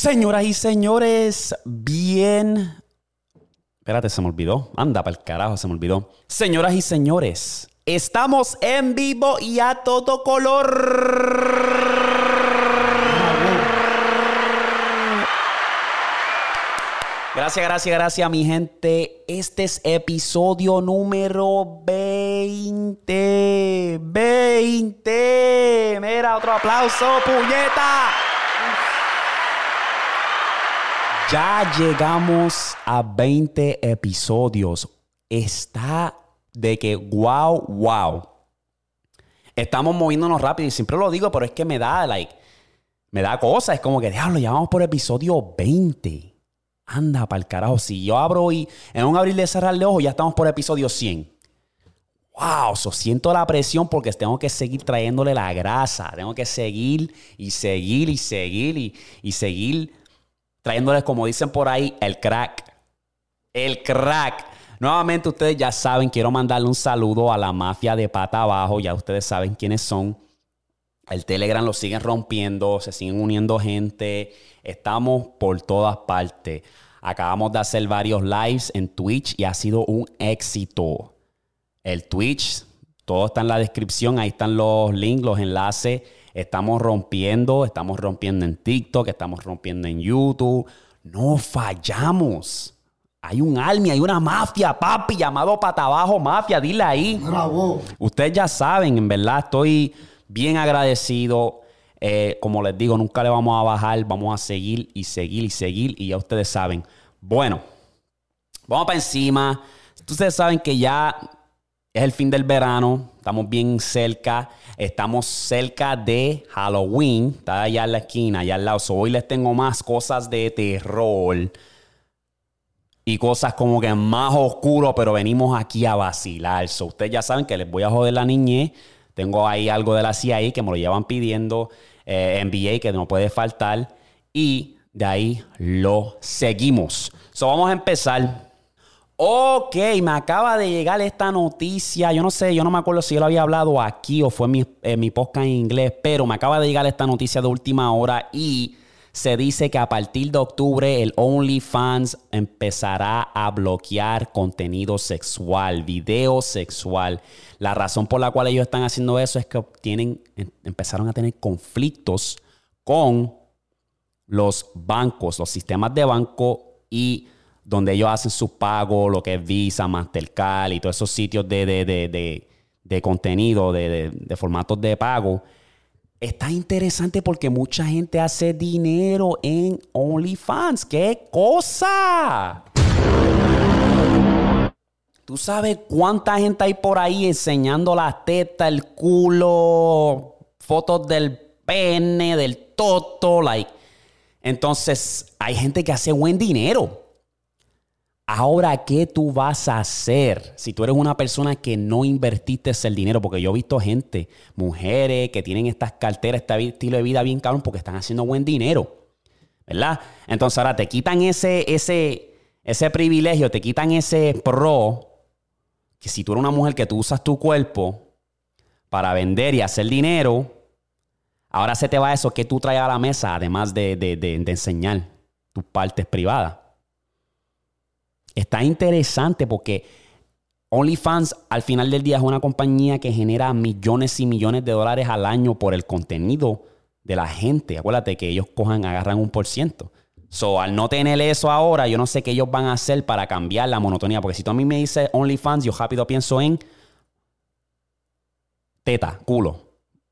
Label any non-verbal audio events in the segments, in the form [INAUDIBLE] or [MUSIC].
Señoras y señores, bien. Espérate, se me olvidó. Anda, para el carajo, se me olvidó. Señoras y señores, estamos en vivo y a todo color. Gracias, gracias, gracias, mi gente. Este es episodio número 20. 20. Mira, otro aplauso, puñeta. Ya llegamos a 20 episodios. Está de que wow, wow. Estamos moviéndonos rápido y siempre lo digo, pero es que me da, like, me da cosa. Es como que, diablo, ya vamos por episodio 20. Anda, para el carajo. Si yo abro y en un abrir de cerrar de ojos, ya estamos por episodio 100. Wow, siento la presión porque tengo que seguir trayéndole la grasa. Tengo que seguir y seguir y seguir y, y seguir trayéndoles, como dicen por ahí, el crack. El crack. Nuevamente ustedes ya saben, quiero mandarle un saludo a la mafia de pata abajo, ya ustedes saben quiénes son. El Telegram lo siguen rompiendo, se siguen uniendo gente, estamos por todas partes. Acabamos de hacer varios lives en Twitch y ha sido un éxito. El Twitch, todo está en la descripción, ahí están los links, los enlaces. Estamos rompiendo, estamos rompiendo en TikTok, estamos rompiendo en YouTube. No fallamos. Hay un army, hay una mafia, papi, llamado Patabajo Mafia, dile ahí. Bravo. Ustedes ya saben, en verdad estoy bien agradecido. Eh, como les digo, nunca le vamos a bajar, vamos a seguir y seguir y seguir. Y ya ustedes saben. Bueno, vamos para encima. Ustedes saben que ya es el fin del verano, estamos bien cerca, estamos cerca de Halloween, está allá en la esquina, allá al lado. So, hoy les tengo más cosas de terror y cosas como que más oscuro, pero venimos aquí a vacilar. So, ustedes ya saben que les voy a joder la niñez. Tengo ahí algo de la CIA que me lo llevan pidiendo, eh, NBA que no puede faltar y de ahí lo seguimos. So, vamos a empezar. Ok, me acaba de llegar esta noticia. Yo no sé, yo no me acuerdo si yo lo había hablado aquí o fue mi, mi podcast en inglés, pero me acaba de llegar esta noticia de última hora y se dice que a partir de octubre el OnlyFans empezará a bloquear contenido sexual, video sexual. La razón por la cual ellos están haciendo eso es que tienen, empezaron a tener conflictos con los bancos, los sistemas de banco y donde ellos hacen sus pagos, lo que es Visa, Mastercard y todos esos sitios de, de, de, de contenido, de, formatos de pago. Está interesante porque mucha gente hace dinero en OnlyFans. ¡Qué cosa! ¿Tú sabes cuánta gente hay por ahí enseñando la teta, el culo, fotos del pene, del toto? Like. Entonces, hay gente que hace buen dinero. Ahora, ¿qué tú vas a hacer si tú eres una persona que no invertiste el dinero? Porque yo he visto gente, mujeres que tienen estas carteras, este estilo de vida bien cabrón porque están haciendo buen dinero. ¿Verdad? Entonces ahora te quitan ese, ese, ese privilegio, te quitan ese pro, que si tú eres una mujer que tú usas tu cuerpo para vender y hacer dinero, ahora se te va eso que tú traes a la mesa, además de, de enseñar tus partes privadas. Está interesante porque OnlyFans al final del día es una compañía que genera millones y millones de dólares al año por el contenido de la gente. Acuérdate que ellos cojan, agarran un por ciento. So, al no tener eso ahora, yo no sé qué ellos van a hacer para cambiar la monotonía. Porque si tú a mí me dices OnlyFans, yo rápido pienso en teta, culo,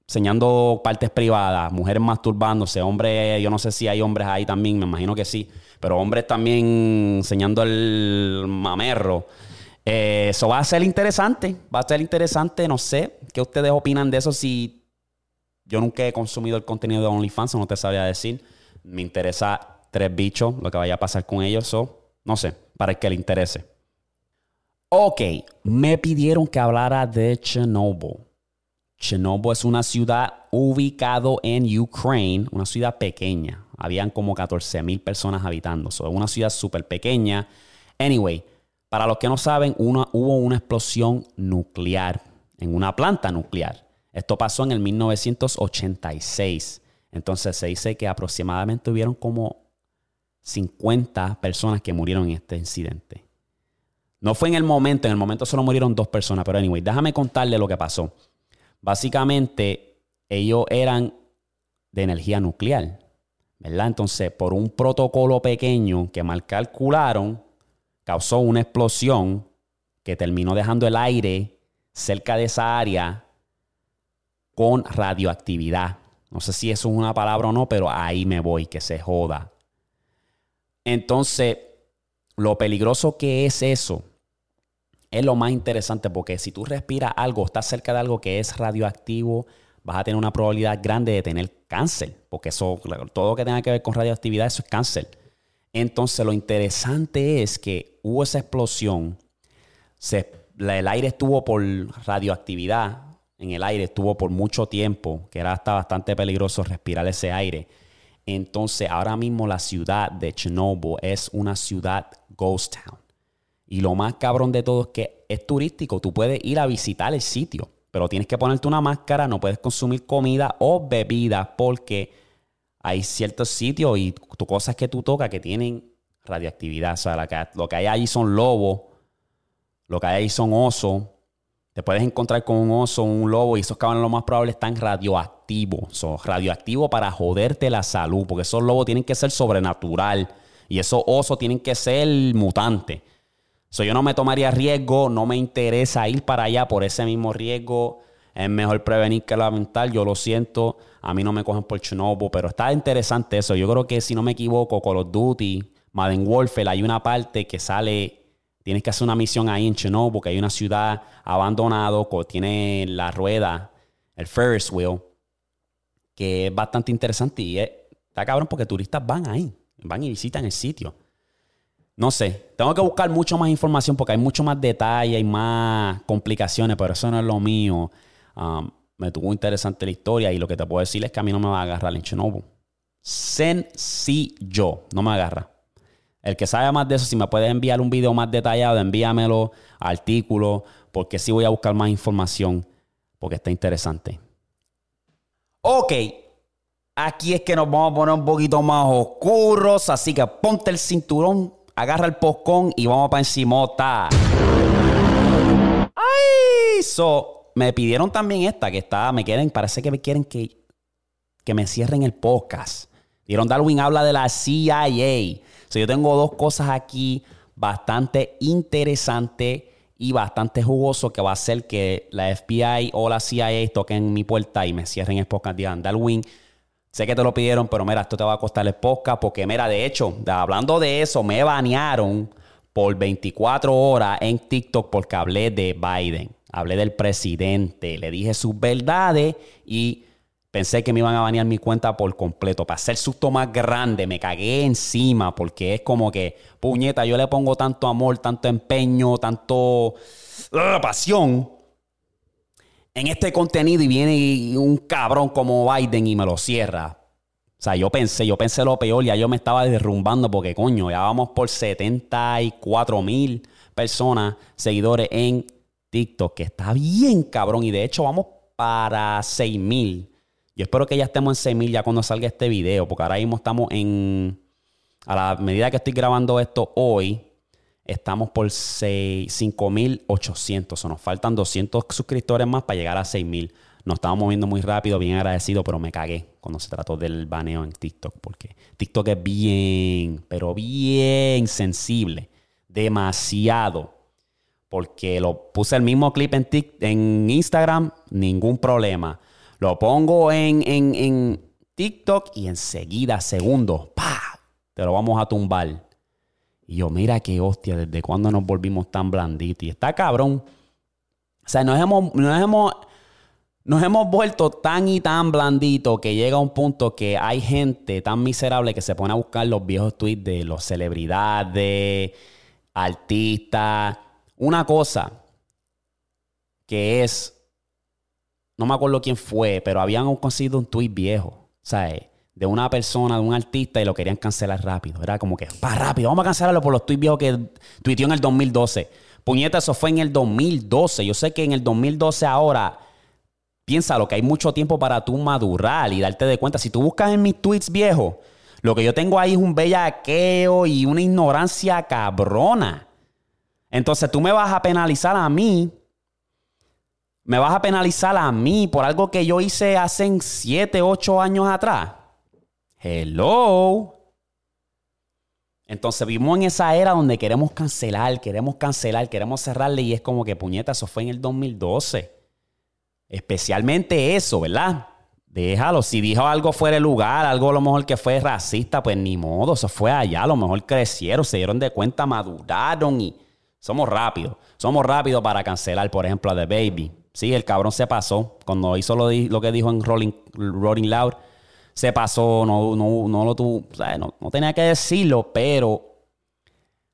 enseñando partes privadas, mujeres masturbándose, hombres, yo no sé si hay hombres ahí también, me imagino que sí, pero hombres también enseñando el mamerro. Eh, eso va a ser interesante, va a ser interesante, no sé, ¿qué ustedes opinan de eso? Si yo nunca he consumido el contenido de OnlyFans, no te sabría decir, me interesa tres bichos, lo que vaya a pasar con ellos, so, no sé, para el que le interese. Ok, me pidieron que hablara de Chernobyl. Chernobyl es una ciudad ubicado en Ucrania, una ciudad pequeña. Habían como 14 mil personas habitando. Es una ciudad súper pequeña. Anyway, para los que no saben, hubo una explosión nuclear en una planta nuclear. Esto pasó en el 1986. Entonces se dice que aproximadamente hubieron como 50 personas que murieron en este incidente. No fue en el momento, en el momento solo murieron dos personas, pero anyway, déjame contarle lo que pasó. Básicamente, ellos eran de energía nuclear, Entonces, por un protocolo pequeño que mal calcularon, causó una explosión que terminó dejando el aire cerca de esa área con radioactividad. No sé si eso es una palabra o no, pero ahí me voy, que se joda. Entonces, lo peligroso que es eso es lo más interesante porque si tú respiras algo, estás cerca de algo que es radioactivo, vas a tener una probabilidad grande de tener cáncer, porque eso, todo lo que tenga que ver con radioactividad, es cáncer. Entonces, lo interesante es que hubo esa explosión, el aire estuvo por radioactividad, en el aire estuvo por mucho tiempo, que era hasta bastante peligroso respirar ese aire. Entonces, ahora mismo la ciudad de Chernobyl es una ciudad ghost town. Y lo más cabrón de todo es que es turístico. Tú puedes ir a visitar el sitio, pero tienes que ponerte una máscara, no puedes consumir comida o bebida porque hay ciertos sitios y cosas que tú tocas que tienen radioactividad. O sea, lo que hay allí son lobos, lo que hay ahí son osos, te puedes encontrar con un oso, un lobo, y esos cabrones lo más probable están radioactivos. Son radioactivos para joderte la salud, porque esos lobos tienen que ser sobrenatural y esos osos tienen que ser mutantes. So, yo no me tomaría riesgo, no me interesa ir para allá por ese mismo riesgo. Es mejor prevenir que lamentar, yo lo siento. A mí no me cogen por Chernobyl, pero está interesante eso. Yo creo que si no me equivoco, Call of Duty, Madden Warfare, hay una parte que sale Tienes que hacer una misión ahí en Chernobyl, porque hay una ciudad abandonada, que tiene la rueda, el Ferris wheel, que es bastante interesante y está cabrón porque turistas van ahí, van y visitan el sitio. No sé, tengo que buscar mucho más información porque hay mucho más detalle, y más complicaciones, pero eso no es lo mío. Um, me tuvo interesante la historia y lo que te puedo decir es que a mí no me va a agarrar en Chernobyl. Sencillo, no me agarra. El que sabe más de eso, si me puede enviar un video más detallado, envíamelo, artículo, porque sí voy a buscar más información, porque está interesante. Ok, aquí es que nos vamos a poner un poquito más oscuros, así que ponte el cinturón, agarra el poscón y vamos para encimota. ¡Ay! So, me pidieron también esta, que está, me quieren, parece que me quieren que, que me cierren el podcast. Dieron Darwin habla de la CIA yo tengo dos cosas aquí bastante interesantes y bastante jugoso que va a hacer que la FBI o la CIA toquen mi puerta y me cierren el podcast de Darwin. Sé que te lo pidieron, pero mira, esto te va a costar el podcast porque, mira, de hecho, hablando de eso, me banearon por 24 horas en TikTok porque hablé de Biden, hablé del presidente, le dije sus verdades y Pensé que me iban a banear mi cuenta por completo. Para hacer susto más grande, me cagué encima porque es como que, puñeta, yo le pongo tanto amor, tanto empeño, tanto ¡ah! pasión en este contenido y viene un cabrón como Biden y me lo cierra. O sea, yo pensé, yo pensé lo peor, ya yo me estaba derrumbando porque coño, ya vamos por 74 mil personas, seguidores en TikTok, que está bien cabrón y de hecho vamos para 6 mil yo espero que ya estemos en 6.000 ya cuando salga este video, porque ahora mismo estamos en... A la medida que estoy grabando esto hoy, estamos por 5.800. O nos faltan 200 suscriptores más para llegar a 6.000. Nos estamos moviendo muy rápido, bien agradecido, pero me cagué cuando se trató del baneo en TikTok, porque TikTok es bien, pero bien sensible. Demasiado. Porque lo puse el mismo clip en, en Instagram, ningún problema. Lo pongo en, en, TikTok y enseguida, segundos, ¡pa! Te lo vamos a tumbar. Y yo, mira qué hostia, ¿desde cuándo nos volvimos tan blanditos? Y está cabrón. O sea, nos hemos, nos hemos, nos hemos vuelto tan y tan blanditos que llega un punto que hay gente tan miserable que se pone a buscar los viejos tweets de los celebridades, artistas. Una cosa que es no me acuerdo quién fue, pero habían conseguido un tweet viejo, ¿sabes? De una persona, de un artista y lo querían cancelar rápido. Era como que, pa, rápido, vamos a cancelarlo por los tweets viejos que tuiteó en el 2012. Puñeta, eso fue en el 2012. Yo sé que en el 2012 ahora, piénsalo, que hay mucho tiempo para tú madurar y darte de cuenta. Si tú buscas en mis tweets viejos, Lo que yo tengo ahí es un bellaqueo y una ignorancia cabrona. Entonces tú me vas a penalizar a mí. Me vas a penalizar a mí por algo que yo hice hace 7, 8 años atrás. Hello. Entonces vivimos en esa era donde queremos cancelar, queremos cancelar, queremos cerrarle y es como que puñeta, eso fue en el 2012. Especialmente eso, ¿verdad? Déjalo. Si dijo algo fuera de lugar, algo a lo mejor que fue racista, pues ni modo, eso fue allá. A lo mejor crecieron, se dieron de cuenta, maduraron y somos rápidos. Somos rápidos para cancelar, por ejemplo, a The Baby. Sí, el cabrón se pasó. Cuando hizo lo, lo que dijo en Rolling, Rolling Loud, se pasó, no, no, no lo tuvo, no, no tenía que decirlo, pero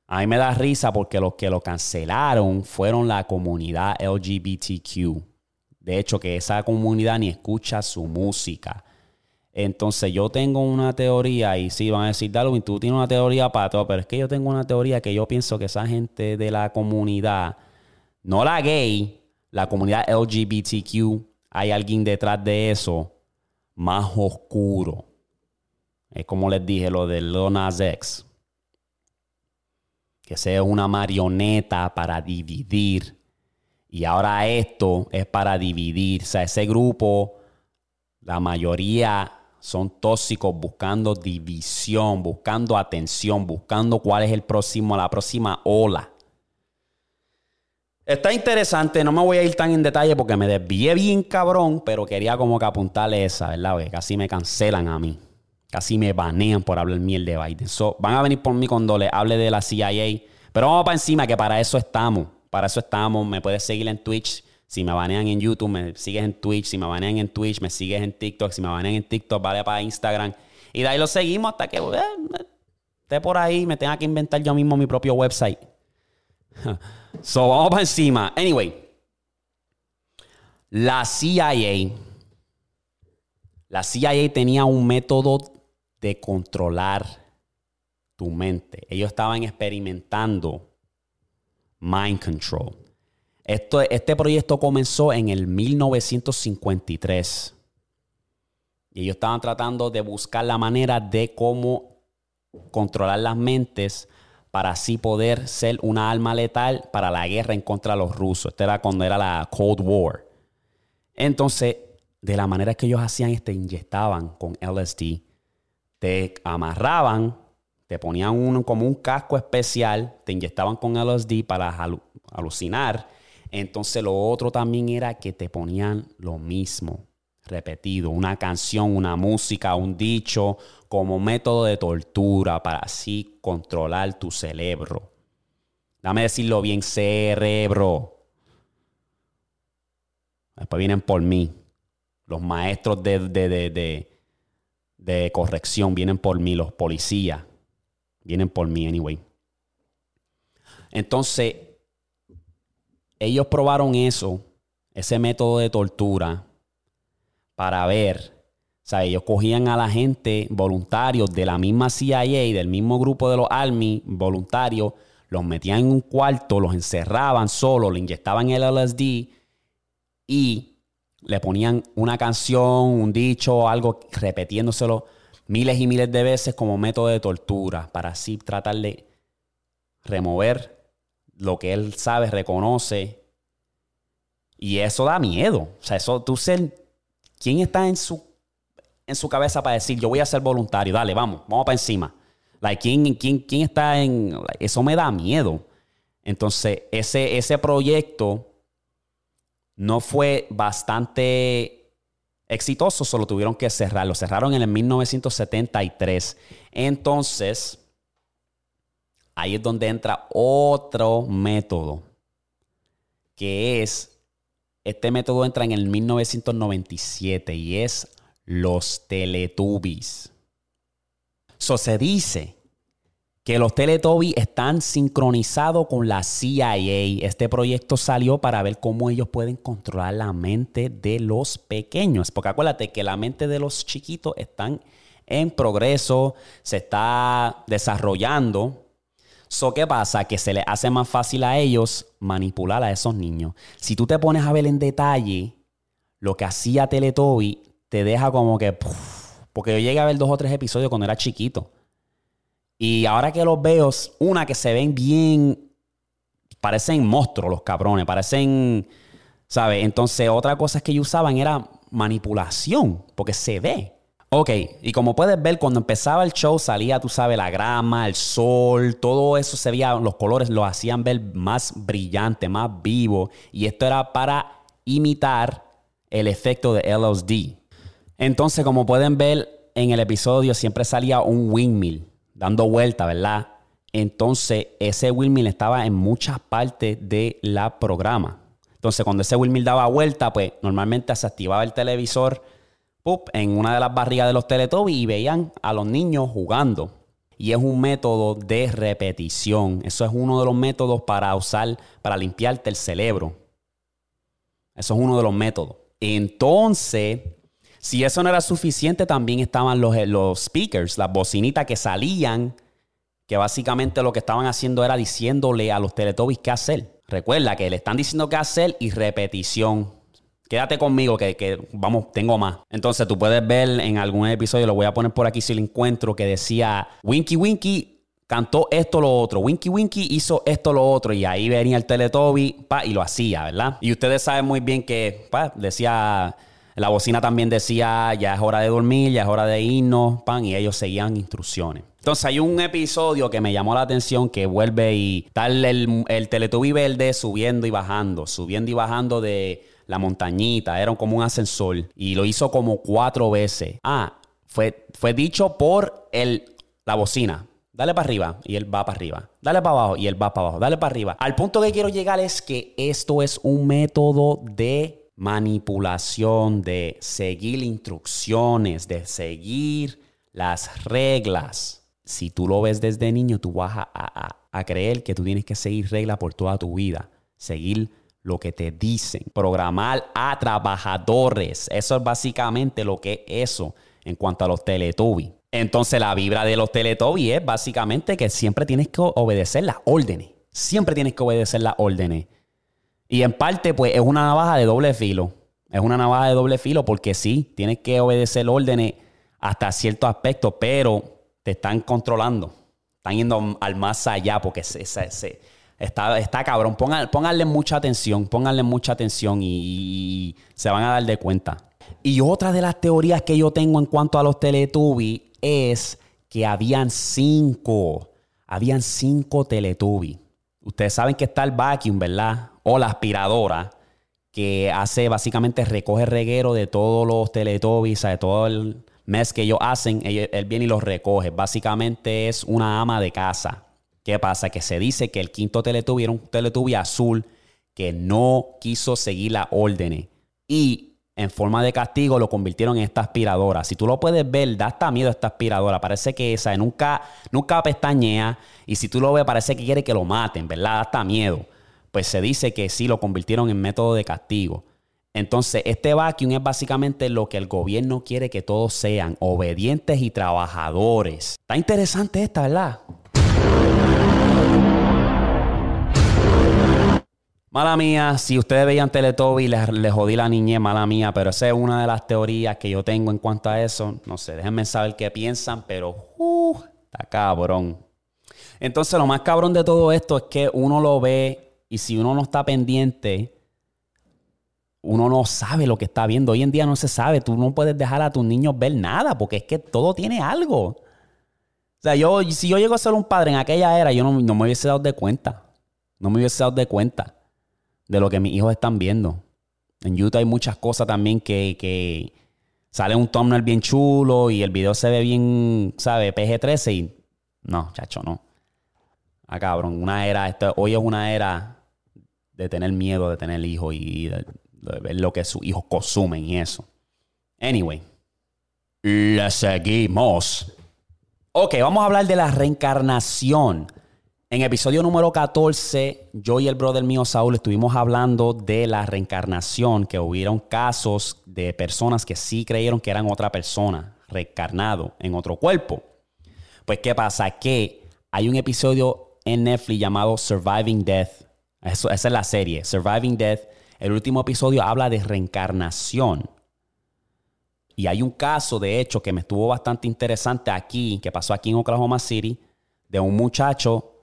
a mí me da risa porque los que lo cancelaron fueron la comunidad LGBTQ. De hecho, que esa comunidad ni escucha su música. Entonces yo tengo una teoría y sí, van a decir, Darwin, tú tienes una teoría para todo, pero es que yo tengo una teoría que yo pienso que esa gente de la comunidad, no la gay, la comunidad LGBTQ, hay alguien detrás de eso más oscuro. Es como les dije, lo de Lonas X. Que sea una marioneta para dividir y ahora esto es para dividir. O sea, ese grupo, la mayoría son tóxicos buscando división, buscando atención, buscando cuál es el próximo, la próxima ola. Está interesante, no me voy a ir tan en detalle porque me desvié bien cabrón, pero quería como que apuntarle esa, ¿verdad? casi me cancelan a mí. Casi me banean por hablar miel de Biden. van a venir por mí cuando le hable de la CIA. Pero vamos para encima, que para eso estamos. Para eso estamos. Me puedes seguir en Twitch. Si me banean en YouTube, me sigues en Twitch. Si me banean en Twitch, me sigues en TikTok. Si me banean en TikTok, vale para Instagram. Y de ahí lo seguimos hasta que eh, esté por ahí. Me tenga que inventar yo mismo mi propio website. [LAUGHS] so, vamos para encima. Anyway, la CIA. La CIA tenía un método de controlar tu mente. Ellos estaban experimentando Mind Control. Esto, este proyecto comenzó en el 1953. Y ellos estaban tratando de buscar la manera de cómo controlar las mentes para así poder ser una arma letal para la guerra en contra de los rusos. Esto era cuando era la Cold War. Entonces, de la manera que ellos hacían, te inyectaban con LSD, te amarraban te ponían como un casco especial, te inyectaban con LSD para alucinar. Entonces lo otro también era que te ponían lo mismo, repetido, una canción, una música, un dicho, como método de tortura para así controlar tu cerebro. Dame decirlo bien, cerebro. Después vienen por mí. Los maestros de, de, de corrección vienen por mí, los policías Vienen por mí, anyway. Entonces, ellos probaron eso, ese método de tortura, para ver. O sea, ellos cogían a la gente voluntarios de la misma CIA, del mismo grupo de los Army, voluntarios, los metían en un cuarto, los encerraban solo, le inyectaban el LSD y le ponían una canción, un dicho, algo repitiéndoselo miles y miles de veces como método de tortura para así tratar de remover lo que él sabe, reconoce. Y eso da miedo. O sea, eso tú ser. ¿Quién está en su, en su cabeza para decir yo voy a ser voluntario? Dale, vamos, vamos para encima. Like, ¿quién, quién, quién está en.? eso me da miedo. Entonces, ese, ese proyecto no fue bastante exitoso, solo tuvieron que cerrar. Lo cerraron en el 1973. Entonces, ahí es donde entra otro método, que es, este método entra en el 1997 y es los Teletubbies. So se dice que los Teletubbies están sincronizados con la CIA. Este proyecto salió para ver cómo ellos pueden controlar la mente de los pequeños. Porque acuérdate que la mente de los chiquitos están en progreso, se está desarrollando. So, ¿Qué pasa? Que se les hace más fácil a ellos manipular a esos niños. Si tú te pones a ver en detalle lo que hacía Teletubby, te deja como que Porque yo llegué a ver dos o tres episodios cuando era chiquito. Y ahora que los veo, una que se ven bien, parecen monstruos los cabrones, parecen, ¿sabes? Entonces otra cosa que ellos usaban era manipulación, porque se ve. Ok, y como puedes ver, cuando empezaba el show salía, tú sabes, la grama, el sol, todo eso se veía, los colores lo hacían ver más brillante, más vivo. Y esto era para imitar el efecto de LSD. Entonces, como pueden ver en el episodio, siempre salía un windmill dando vuelta, ¿verdad? Entonces, ese windmill estaba en muchas partes de la programa. Entonces, cuando ese windmill daba vuelta, pues normalmente se activaba el televisor en una de las barrigas de los Teletubbies y veían a los niños jugando. Y es un método de repetición. Eso es uno de los métodos para usar, para limpiarte el cerebro. Eso es uno de los métodos. Entonces, si eso no era suficiente, también estaban los, los speakers, las bocinitas que salían, que básicamente lo que estaban haciendo era diciéndole a los Teletubbies qué hacer. Recuerda que le están diciendo qué hacer y repetición. Quédate conmigo que, vamos, tengo más. Entonces tú puedes ver en algún episodio, lo voy a poner por aquí si lo encuentro, que decía Winky Winky cantó esto lo otro, Winky Winky hizo esto lo otro y ahí venía el Teletubby pa, y lo hacía, ¿verdad? Y ustedes saben muy bien que pa, decía, la bocina también decía ya es hora de dormir, ya es hora de irnos, pan, y ellos seguían instrucciones. Entonces hay un episodio que me llamó la atención que vuelve y tal el, el Teletubby verde subiendo y bajando, subiendo y bajando de la montañita, era como un ascensor y lo hizo como cuatro veces. Ah, fue, fue dicho por el, la bocina. Dale para arriba y él va para arriba. Dale para abajo y él va para abajo. Dale para arriba. Al punto que quiero llegar es que esto es un método de manipulación, de seguir instrucciones, de seguir las reglas. Si tú lo ves desde niño, tú vas a, a creer que tú tienes que seguir reglas por toda tu vida. Seguir lo que te dicen. Programar a trabajadores. Eso es básicamente lo que es eso en cuanto a los Teletubbies. Entonces la vibra de los Teletubbies es básicamente que siempre tienes que obedecer las órdenes. Siempre tienes que obedecer las órdenes. Y en parte, pues es una navaja de doble filo. Es una navaja de doble filo porque sí, tienes que obedecer órdenes hasta cierto aspecto, pero te están controlando. Están yendo al más allá porque se, se Está, está cabrón. pónganle mucha atención, pónganle mucha atención y, se van a dar de cuenta. Y otra de las teorías que yo tengo en cuanto a los Teletubbies es que habían cinco, habían cinco Teletubbies. Ustedes saben que está el vacuum, ¿verdad? O la aspiradora, que hace básicamente recoge reguero de todos los Teletubbies, de todo el mes que ellos hacen, él, él viene y los recoge. Básicamente es una ama de casa. ¿Qué pasa? Que se dice que el quinto Teletubby era un Teletubby azul que no quiso seguir la órdenes. Y en forma de castigo lo convirtieron en esta aspiradora. Si tú lo puedes ver, da hasta miedo esta aspiradora. Parece que esa nunca, nunca pestañea. Y si tú lo ves, parece que quiere que lo maten, ¿verdad? Da hasta miedo. Pues se dice que sí, lo convirtieron en método de castigo. Entonces, este vacuum es básicamente lo que el gobierno quiere que todos sean, obedientes y trabajadores. Está interesante esta, ¿verdad? Mala mía, si ustedes veían Teletubby, les, les jodí la niñez, mala mía, pero esa es una de las teorías que yo tengo en cuanto a eso. No sé, déjenme saber qué piensan, pero uh, está cabrón. Entonces, lo más cabrón de todo esto es que uno lo ve y si uno no está pendiente, uno no sabe lo que está viendo. Hoy en día no se sabe. Tú no puedes dejar a tus niños ver nada porque es que todo tiene algo. O sea, yo, si yo llego a ser un padre en aquella era, yo no, no me hubiese dado de cuenta. No me hubiese dado de cuenta de lo que mis hijos están viendo. En YouTube hay muchas cosas también que, que sale un thumbnail bien chulo y el video se ve bien, ¿sabes? PG-13 y no, chacho, no. Ah, cabrón, una era, esto, hoy es una era de tener miedo de tener hijos y de, ver lo que sus hijos consumen y eso. Anyway, le seguimos. Ok, vamos a hablar de la reencarnación. En episodio número 14, yo y el brother mío Saúl estuvimos hablando de la reencarnación, que hubieron casos de personas que sí creyeron que eran otra persona, reencarnado en otro cuerpo. Pues, ¿qué pasa? Que hay un episodio en Netflix llamado Surviving Death. esa es la serie, Surviving Death. El último episodio habla de reencarnación. Y hay un caso, de hecho, que me estuvo bastante interesante aquí, que pasó aquí en Oklahoma City, de un muchacho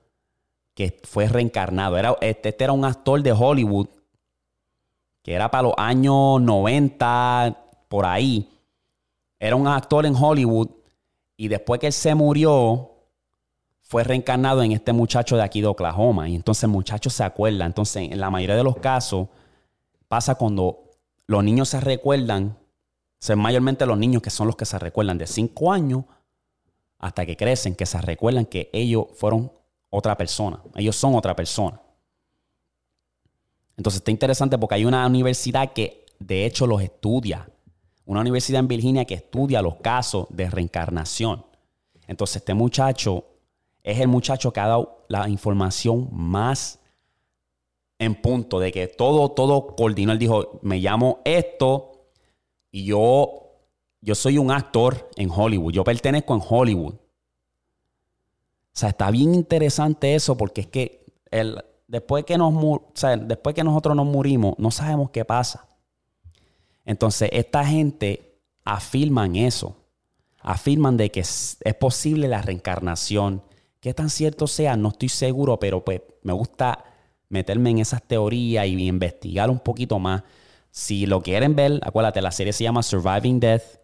que fue reencarnado. Era, este, este era un actor de Hollywood, que era para los años 90, por ahí. Era un actor en Hollywood y después que él se murió, fue reencarnado en este muchacho de aquí de Oklahoma. Y entonces el muchacho se acuerda. Entonces, en la mayoría de los casos, pasa cuando los niños se recuerdan, son mayormente los niños que son los que se recuerdan de 5 años hasta que crecen, que se recuerdan que ellos fueron otra persona. Ellos son otra persona. Entonces está interesante porque hay una universidad que de hecho los estudia. Una universidad en Virginia que estudia los casos de reencarnación. Entonces este muchacho es el muchacho que ha dado la información más en punto de que todo, todo coordinó. Él dijo, me llamo esto y yo, yo soy un actor en Hollywood. Yo pertenezco en Hollywood. O sea, está bien interesante eso porque es que el, después, que nos, después que nosotros nos murimos, no sabemos qué pasa. Entonces, esta gente afirman eso. Afirman de que es, es posible la reencarnación. Qué tan cierto sea, no estoy seguro, pero pues me gusta meterme en esas teorías y investigar un poquito más. Si lo quieren ver, acuérdate, la serie se llama Surviving Death.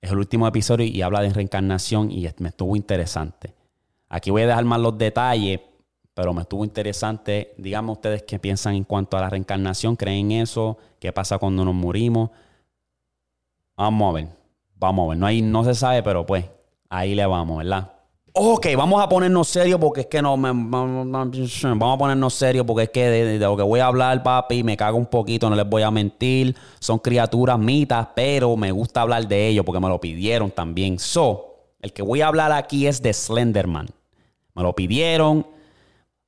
Es el último episodio y habla de reencarnación y me estuvo interesante. Aquí voy a dejar más los detalles, pero me estuvo interesante. Díganme ustedes qué piensan en cuanto a la reencarnación. ¿Creen eso? ¿Qué pasa cuando nos morimos? Vamos a ver. Vamos a ver. No, hay, no se sabe, pero pues ahí le vamos, ¿verdad? Ok, vamos a ponernos serios porque es que no. vamos a ponernos serios porque es que de, lo que voy a hablar, papi, me cago un poquito, no les voy a mentir. Son criaturas mitas, pero me gusta hablar de ellos porque me lo pidieron también. So, el que voy a hablar aquí es de Slenderman. Me lo pidieron,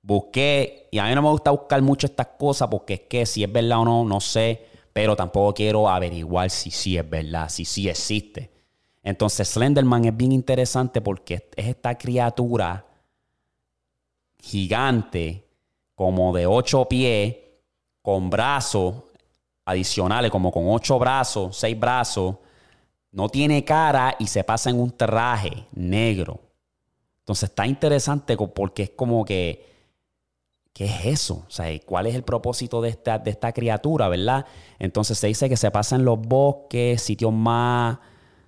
busqué, y a mí no me gusta buscar mucho estas cosas porque es que si es verdad o no, no sé, pero tampoco quiero averiguar si sí es verdad, si sí existe. Entonces Slenderman es bien interesante porque es esta criatura gigante, como de ocho pies, con brazos adicionales, como con ocho brazos, seis brazos, no tiene cara y se pasa en un traje negro. Entonces está interesante porque es como que, ¿qué es eso? O sea, ¿cuál es el propósito de esta, de esta criatura, verdad? Entonces se dice que se pasa en los bosques, sitios más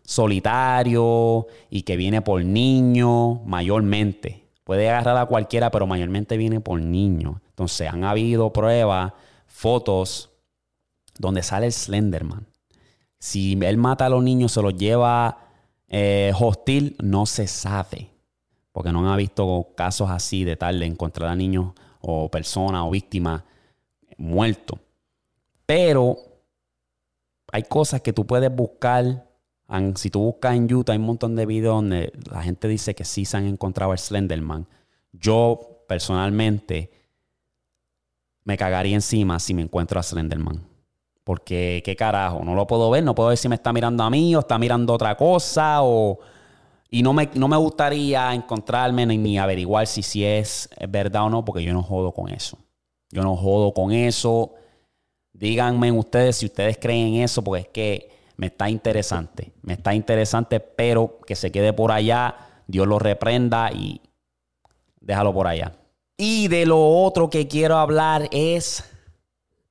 solitarios y que viene por niños mayormente. Puede agarrar a cualquiera, pero mayormente viene por niños. Entonces han habido pruebas, fotos donde sale el Slenderman. Si él mata a los niños, se los lleva eh, hostil, no se sabe porque no han visto casos así de tal de encontrar a niños o personas o víctimas muertos. Pero hay cosas que tú puedes buscar. Si tú buscas en YouTube, hay un montón de videos donde la gente dice que sí se han encontrado el Slenderman. Yo, personalmente, me cagaría encima si me encuentro a Slenderman. Porque, ¿qué carajo? No lo puedo ver. No puedo ver si me está mirando a mí o está mirando otra cosa o y no me, no me gustaría encontrarme ni, averiguar si, si es verdad o no, porque yo no jodo con eso. Yo no jodo con eso. Díganme ustedes si ustedes creen en eso, porque es que me está interesante. Me está interesante, pero que se quede por allá. Dios lo reprenda y déjalo por allá. Y de lo otro que quiero hablar es.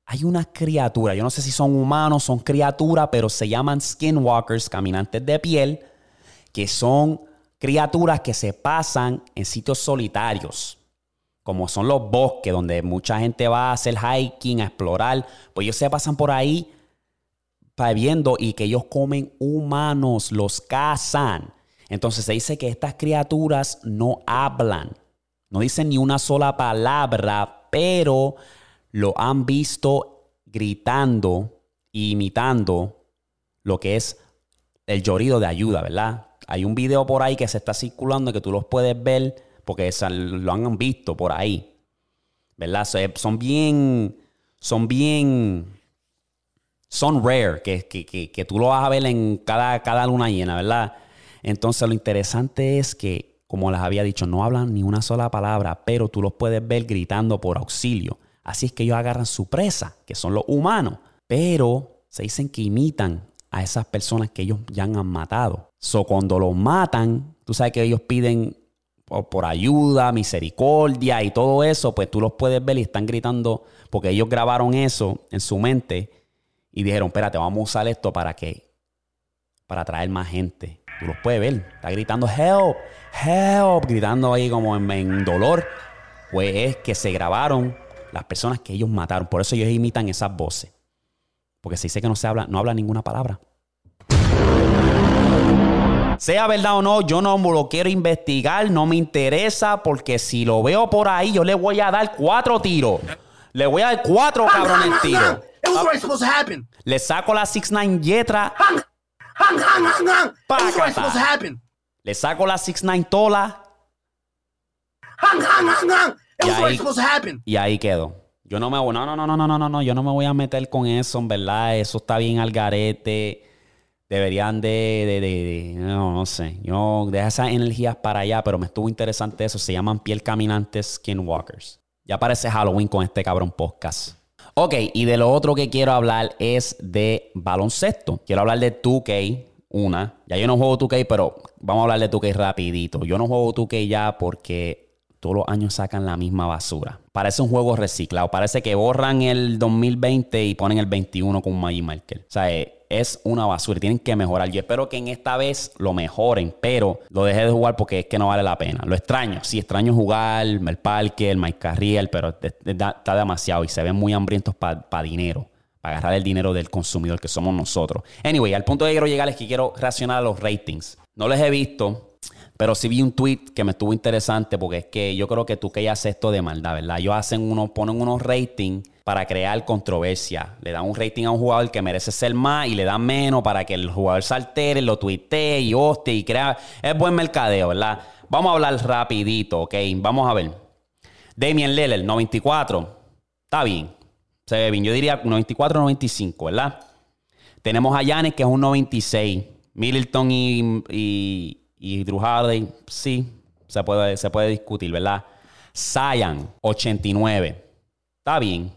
Hay una criatura, yo no sé si son humanos, son criaturas, pero se llaman skinwalkers, caminantes de piel que son criaturas que se pasan en sitios solitarios, como son los bosques, donde mucha gente va a hacer hiking, a explorar, pues ellos se pasan por ahí viendo y que ellos comen humanos, los cazan. Entonces se dice que estas criaturas no hablan, no dicen ni una sola palabra, pero lo han visto gritando, imitando lo que es el llorido de ayuda, ¿verdad? Hay un video por ahí que se está circulando que tú los puedes ver porque lo han visto por ahí. ¿Verdad? Son bien, son bien, son rare, que, que, tú lo vas a ver en cada, cada luna llena, ¿verdad? Entonces lo interesante es que, como les había dicho, no hablan ni una sola palabra, pero tú los puedes ver gritando por auxilio. Así es que ellos agarran su presa, que son los humanos, pero se dicen que imitan a esas personas que ellos ya han matado. So, cuando los matan, tú sabes que ellos piden por, ayuda, misericordia y todo eso, pues tú los puedes ver y están gritando, porque ellos grabaron eso en su mente y dijeron, espérate, vamos a usar esto para que, para atraer más gente. Tú los puedes ver, está gritando, help, help, gritando ahí como en dolor. Pues es que se grabaron las personas que ellos mataron. Por eso ellos imitan esas voces. Porque se dice que no se habla, no habla ninguna palabra. Sea verdad o no, yo no lo quiero investigar, no me interesa, porque si lo veo por ahí, yo le voy a dar cuatro tiros. Le voy a dar cuatro cabrones tiros. Le saco la 6-9 Yetra. Le saco la 6-9 Tola. Y ahí, y ahí quedó. Yo no me voy, no, no, no, no, no, no, no, yo no me voy a meter con eso, en verdad, eso está bien al garete. Deberían de, de, de, no, no sé, yo deja esas energías para allá, pero me estuvo interesante eso, se llaman piel caminantes skinwalkers. Ya parece Halloween con este cabrón podcast. Ok, y de lo otro que quiero hablar es de baloncesto. Quiero hablar de 2K, una. Ya yo no juego 2K, pero vamos a hablar de 2K rapidito. Yo no juego 2K ya porque todos los años sacan la misma basura. Parece un juego reciclado. Parece que borran el 2020 y ponen el 21 con Magic Marker. O sea, eh, es una basura. Tienen que mejorar. Yo espero que en esta vez lo mejoren, pero lo dejé de jugar porque es que no vale la pena. Lo extraño. Sí, extraño jugar el parque, el Mike Carriel, pero está demasiado y se ven muy hambrientos para dinero. Para agarrar el dinero del consumidor que somos nosotros. Anyway, al punto de que quiero llegar es que quiero reaccionar a los ratings. No les he visto pero sí vi un tweet que me estuvo interesante porque es que yo creo que tú que ya haces esto de maldad, ¿verdad? Ellos hacen uno, ponen unos ratings para crear controversia. Le dan un rating a un jugador que merece ser más y le dan menos para que el jugador se altere, lo tuitee y hostia y crea. Es buen mercadeo, ¿verdad? Vamos a hablar rapidito, ¿ok? Vamos a ver. Damien Lillard, 94. Está bien. Se ve bien. Yo diría 94-95, ¿verdad? Tenemos a Yanes, que es un 96. Middleton y Drew Harden, sí, se puede, se puede discutir, ¿verdad? Zion, 89. Está bien.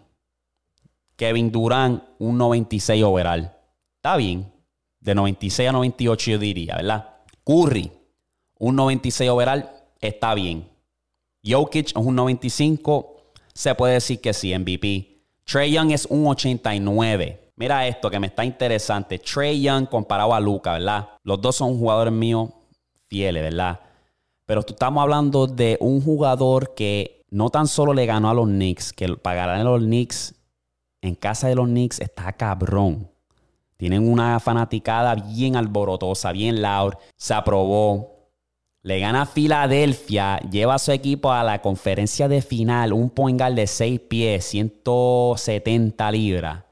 Kevin Durant, un 96 overall. Está bien. De 96 a 98 yo diría, ¿verdad? Curry, un 96 overall. Está bien. Jokic es un 95. Se puede decir que sí, MVP. Trey Young es un 89. Mira esto que me está interesante. Trey Young comparado a Luca, ¿verdad? Los dos son jugadores míos fieles, ¿verdad? Pero tú estamos hablando de un jugador que no tan solo le ganó a los Knicks, que para a los Knicks en casa de los Knicks está cabrón. Tienen una fanaticada bien alborotosa, bien loud. Se aprobó. Le gana a Filadelfia, lleva a su equipo a la conferencia de final, un point guard de 6 pies, 170 libras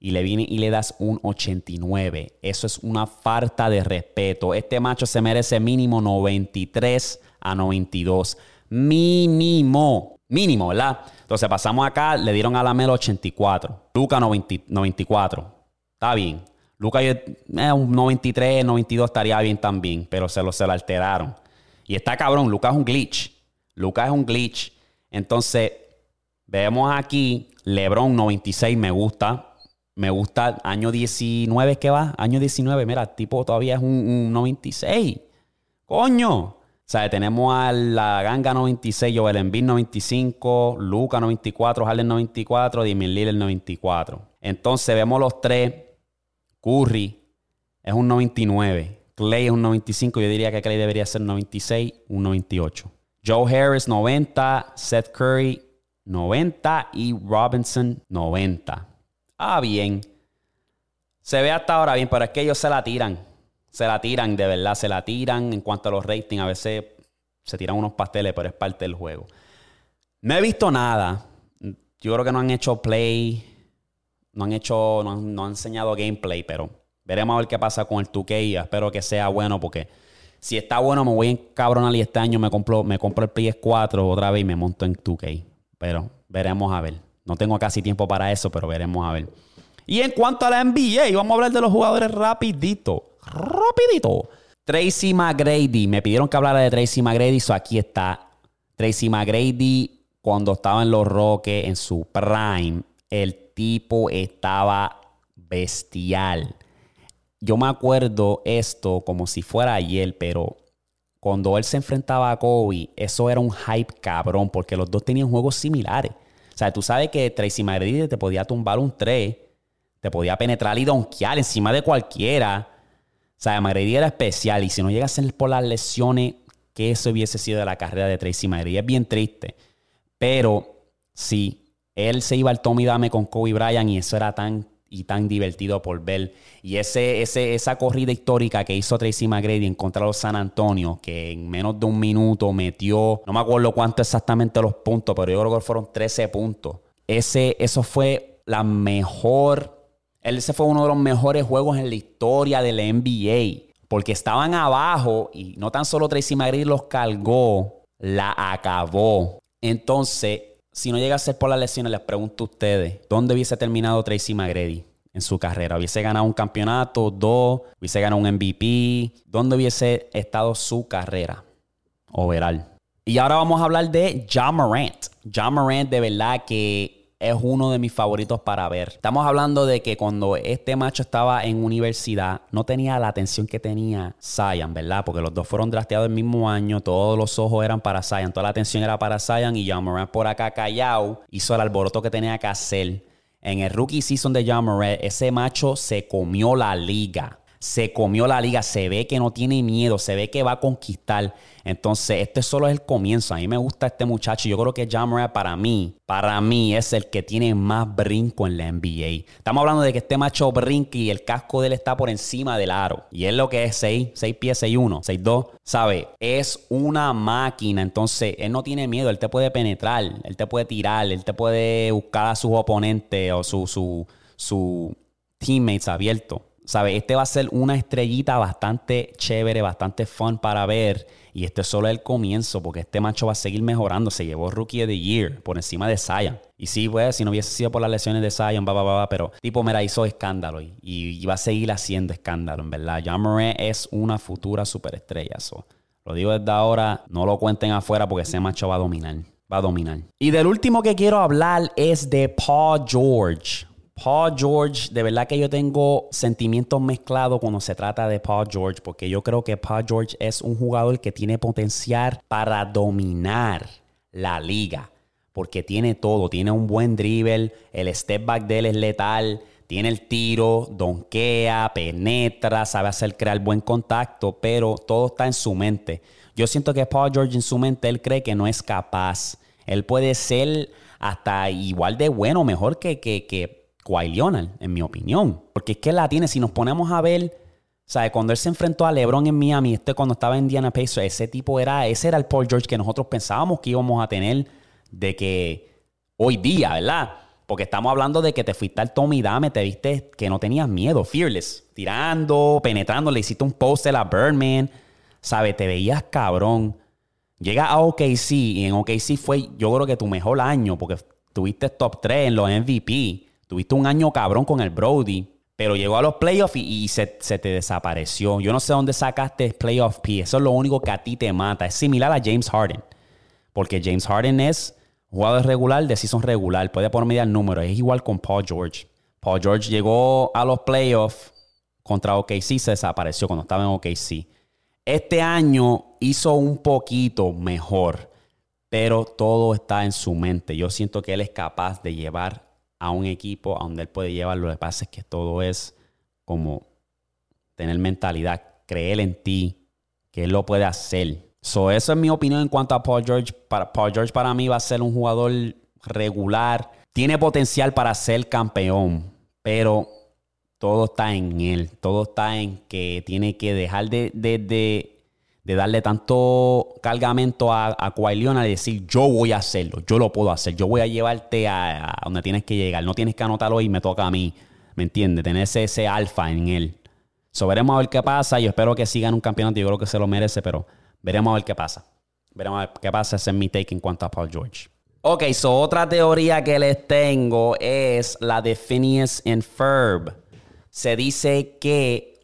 y le viene y le das un 89. Eso es una falta de respeto. Este macho se merece mínimo 93 a 92. Mínimo. Mínimo, ¿verdad? Entonces pasamos acá, le dieron a la Melo 84. Luca 94. Está bien. Luca eh, un 93, 92 estaría bien también, pero se lo, se lo alteraron. Y está cabrón, Luca es un glitch. Luca es un glitch. Entonces, vemos aquí, LeBron 96 me gusta, me gusta año 19 que va, año 19, mira, tipo todavía es un, 96. Coño. O sea, tenemos a la Ganga 96, Joel Embiid 95, Luca 94, Harden 94, Damian Lillard 94. Entonces vemos los tres. Curry es un 99. Clay es un 95. Yo diría que Clay debería ser un 96, un 98. Joe Harris 90, Seth Curry 90 y Robinson 90. Ah, bien. Se ve hasta ahora bien, pero es que ellos se la tiran. Se la tiran, de verdad, se la tiran en cuanto a los ratings. A veces se tiran unos pasteles, pero es parte del juego. No he visto nada. Yo creo que no han hecho play. No han hecho, no han, enseñado gameplay, pero veremos a ver qué pasa con el 2K. Espero que sea bueno porque si está bueno me voy en cabronal y este año me compro, me compro el PS4 otra vez y me monto en 2K. Pero veremos a ver. No tengo casi tiempo para eso, pero veremos a ver. Y en cuanto a la NBA, vamos a hablar de los jugadores rapidito. Rapidito. Tracy McGrady. Me pidieron que hablara de Tracy McGrady, so aquí está. Tracy McGrady, cuando estaba en los Rockets, en su prime, el tipo estaba bestial. yo me acuerdo esto como si fuera ayer, pero cuando él se enfrentaba a Kobe, eso era un hype cabrón, porque los dos tenían juegos similares. Sea, tú sabes que Tracy McGrady te podía tumbar un 3, te podía penetrar y donkear encima de cualquiera. O sea, McGrady era especial y si no llegas a ser por las lesiones, que eso hubiese sido de la carrera de Tracy McGrady. Es bien triste. Pero sí, él se iba al Tommy Dame con Kobe Bryant y eso era tan y tan divertido por ver. Y ese, ese, esa corrida histórica que hizo Tracy McGrady en contra de los San Antonio, que en menos de un minuto metió, no me acuerdo cuánto exactamente los puntos, pero yo creo que fueron 13 puntos. Ese, eso fue la mejor, ese fue uno de los mejores juegos en la historia de la NBA, porque estaban abajo y no tan solo Tracy McGrady los cargó, la acabó. Entonces, si no llega a ser por las lesiones, les pregunto a ustedes, ¿dónde hubiese terminado Tracy McGrady en su carrera? ¿Hubiese ganado un campeonato, dos? ¿Hubiese ganado un MVP? ¿Dónde hubiese estado su carrera overall? Y ahora vamos a hablar de John Morant. John Morant de verdad que es uno de mis favoritos para ver. Estamos hablando de que cuando este macho estaba en universidad, no tenía la atención que tenía Zion, ¿verdad? Porque los dos fueron drafteados el mismo año, todos los ojos eran para Zion, toda la atención era para Zion y John Morant por acá callado hizo el alboroto que tenía que hacer. En el rookie season de John Morant, ese macho se comió la liga se comió la liga, se ve que no tiene miedo, se ve que va a conquistar. Entonces, este solo es el comienzo. A mí me gusta este muchacho. Yo creo que John para mí, para mí es el que tiene más brinco en la NBA. Estamos hablando de que este macho brinque y el casco de él está por encima del aro. Y es lo que es 6, 6 pies, 6, 1, 6, 2. ¿Sabe? Es una máquina. Entonces, él no tiene miedo. Él te puede penetrar, él te puede tirar, él te puede buscar a sus oponentes o su, su, su teammates abiertos. ¿Sabe? Este va a ser una estrellita bastante chévere, bastante fun para ver. Y este es solo el comienzo, porque este macho va a seguir mejorando. Se llevó Rookie of the Year por encima de Zion. Y sí, pues, si no hubiese sido por las lesiones de Zion, va, va, va, pero tipo, mira, hizo escándalo y, va a seguir haciendo escándalo, en verdad. John es una futura superestrella. Lo digo desde ahora, no lo cuenten afuera porque ese macho va a dominar. Va a dominar. Y del último que quiero hablar es de Paul George. Paul George, de verdad que yo tengo sentimientos mezclados cuando se trata de Paul George, porque yo creo que Paul George es un jugador que tiene potencial para dominar la liga, porque tiene todo, tiene un buen dribble, el step back de él es letal, tiene el tiro, donkea, penetra, sabe hacer crear buen contacto, pero todo está en su mente. Yo siento que Paul George en su mente él cree que no es capaz. Él puede ser hasta igual de bueno, mejor que, que, que Kawhi Leonard, en mi opinión. Porque es que la tiene, si nos ponemos a ver, ¿sabes? Cuando él se enfrentó a LeBron en Miami, este cuando estaba en Indiana Pacers, ese tipo era, ese era el Paul George que nosotros pensábamos que íbamos a tener de que hoy día, ¿verdad? Porque estamos hablando de que te fuiste al Tommy Dame, te viste que no tenías miedo, fearless, tirando, penetrando, le hiciste un post a Birdman, ¿sabes? Te veías cabrón. Llega a OKC y en OKC fue, yo creo que tu mejor año, porque tuviste top 3 en los MVP. Tuviste un año cabrón con el Brody, pero llegó a los playoffs y, se, te desapareció. Yo no sé dónde sacaste playoff P. Eso es lo único que a ti te mata. Es similar a James Harden. Porque James Harden es jugador regular de season regular. Puede poner media número. Es igual con Paul George. Paul George llegó a los playoffs contra OKC. Se desapareció cuando estaba en OKC. Este año hizo un poquito mejor. Pero todo está en su mente. Yo siento que él es capaz de llevar a un equipo a donde él puede llevarlo. Lo que pasa es que todo es como tener mentalidad, creer en ti, que él lo puede hacer. So, eso es mi opinión en cuanto a Paul George. Para, Paul George para mí va a ser un jugador regular. Tiene potencial para ser campeón, pero todo está en él. Todo está en que tiene que dejar de, de de darle tanto cargamento a, a y decir yo voy a hacerlo, yo lo puedo hacer, yo voy a llevarte a, donde tienes que llegar, no tienes que anotarlo y me toca a mí, ¿me entiendes? Tener ese, alfa en él. So, veremos a ver qué pasa, yo espero que sigan un campeonato, yo creo que se lo merece, pero veremos a ver qué pasa. Veremos a ver qué pasa, ese es mi take en cuanto a Paul George. Ok, so otra teoría que les tengo es la de Phineas and Ferb. Se dice que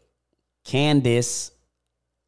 Candice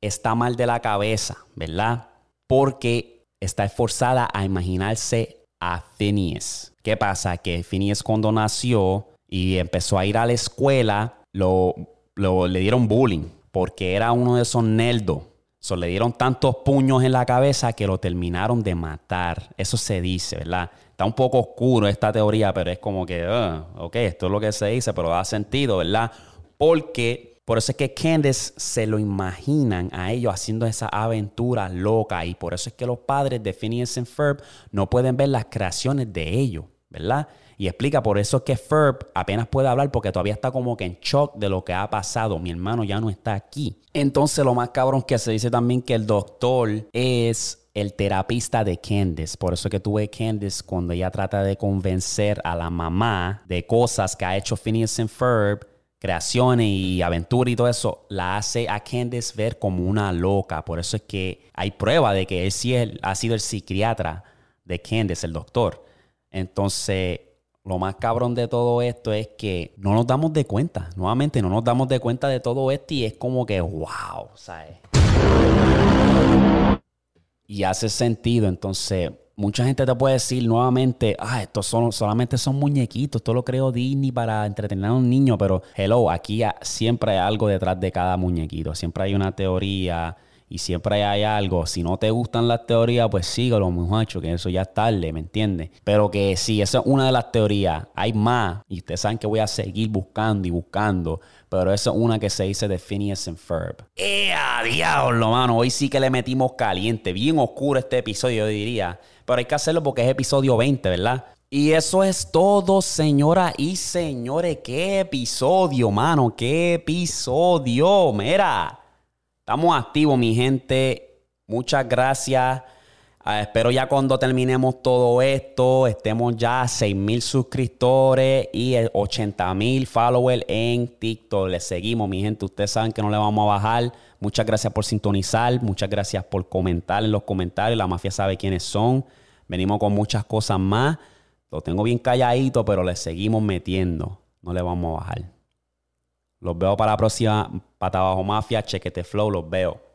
está mal de la cabeza, ¿verdad? Porque está esforzada a imaginarse a Phineas. ¿Qué pasa? Que Phineas cuando nació y empezó a ir a la escuela, lo le dieron bullying porque era uno de esos nerdos. So, le dieron tantos puños en la cabeza que lo terminaron de matar. Eso se dice, ¿verdad? Está un poco oscuro esta teoría, pero es como que, uh, ok, esto es lo que se dice, pero da sentido, ¿verdad? Porque por eso es que Candace se lo imaginan a ellos haciendo esa aventura loca y por eso es que los padres de Phineas y Ferb no pueden ver las creaciones de ellos, ¿verdad? Y explica, por eso es que Ferb apenas puede hablar porque todavía está como que en shock de lo que ha pasado. Mi hermano ya no está aquí. Entonces lo más cabrón que se dice también que el doctor es el terapista de Candice. Por eso que tuve Candice cuando ella trata de convencer a la mamá de cosas que ha hecho Phineas y Ferb creaciones y aventura y todo eso, la hace a Candice ver como una loca. Por eso es que hay prueba de que él sí ha sido el psiquiatra de Candice, el doctor. Entonces, lo más cabrón de todo esto es que no nos damos de cuenta. Nuevamente, no nos damos de cuenta de todo esto y es como que, wow, ¿sabes? Y hace sentido. Entonces, mucha gente te puede decir nuevamente, ah, estos son, solamente son muñequitos, esto lo creo Disney para entretener a un niño, pero hello, aquí siempre hay algo detrás de cada muñequito, siempre hay una teoría y siempre hay algo. Si no te gustan las teorías, pues síguelo, muchachos, que eso ya es tarde, ¿me entiendes? Pero que sí, esa es una de las teorías. Hay más y ustedes saben que voy a seguir buscando y buscando. Pero esa es una que se dice de Phineas and Ferb. ¡Eh, diablo, mano! Hoy sí que le metimos caliente. Bien oscuro este episodio, yo diría. Pero hay que hacerlo porque es episodio 20, ¿verdad? Y eso es todo, señoras y señores. ¡Qué episodio, mano! ¡Qué episodio! Mira. Estamos activos, mi gente. Muchas gracias. Ah, espero ya cuando terminemos todo esto, estemos ya a 6 mil suscriptores y 80 mil followers en TikTok. Les seguimos, mi gente. Ustedes saben que no le vamos a bajar. Muchas gracias por sintonizar. Muchas gracias por comentar en los comentarios. La mafia sabe quiénes son. Venimos con muchas cosas más. Lo tengo bien calladito, pero le seguimos metiendo. No le vamos a bajar. Los veo para la próxima. Pata Bajo Mafia, Chequete Flow, los veo.